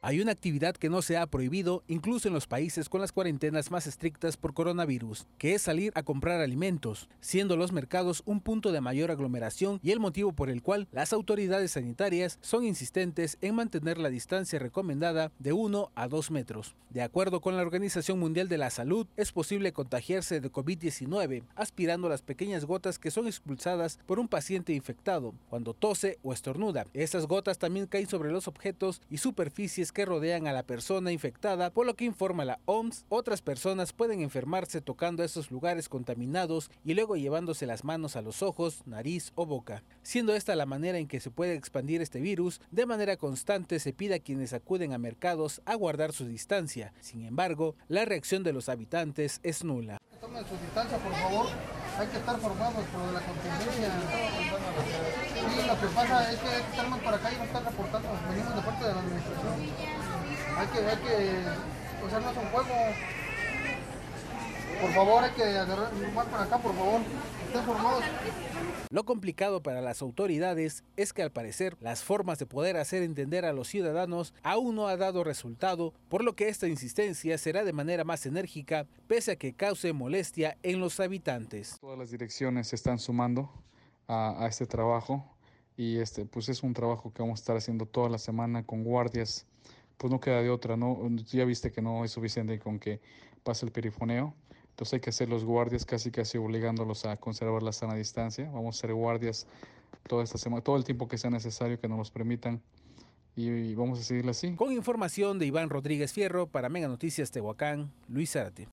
Hay una actividad que no se ha prohibido, incluso en los países con las cuarentenas más estrictas por coronavirus, que es salir a comprar alimentos, siendo los mercados un punto de mayor aglomeración y el motivo por el cual las autoridades sanitarias son insistentes en mantener la distancia recomendada de 1 a 2 metros. De acuerdo con la Organización Mundial de la Salud, es posible contagiarse de COVID-19 aspirando las pequeñas gotas que son expulsadas por un paciente infectado cuando tose o estornuda. Estas gotas también caen sobre los objetos y superficies que rodean a la persona infectada, por lo que informa la OMS, otras personas pueden enfermarse tocando esos lugares contaminados y luego llevándose las manos a los ojos, nariz o boca. Siendo esta la manera en que se puede expandir este virus, de manera constante se pide a quienes acuden a mercados a guardar su distancia. Sin embargo, la reacción de los habitantes es nula. Tomen su distancia, por favor. Hay que estar formados por la contingencia. Sí, lo que pasa es que hay que estar más para acá y no están reportando. Venimos de parte de la administración. Hay que, hay que, un juego. Por favor, hay que agarrar más para acá, por favor. Estén formados. Lo complicado para las autoridades es que al parecer las formas de poder hacer entender a los ciudadanos aún no ha dado resultado, por lo que esta insistencia será de manera más enérgica, pese a que cause molestia en los habitantes. Todas las direcciones se están sumando a, a este trabajo y este pues es un trabajo que vamos a estar haciendo toda la semana con guardias. Pues no queda de otra, ¿no? Ya viste que no es suficiente con que pase el perifoneo. Entonces hay que hacer los guardias casi casi obligándolos a conservar la sana distancia. Vamos a hacer guardias toda esta semana, todo el tiempo que sea necesario que nos los permitan y vamos a seguirla así. Con información de Iván Rodríguez Fierro para Mega Noticias Tehuacán, Luis Zárate.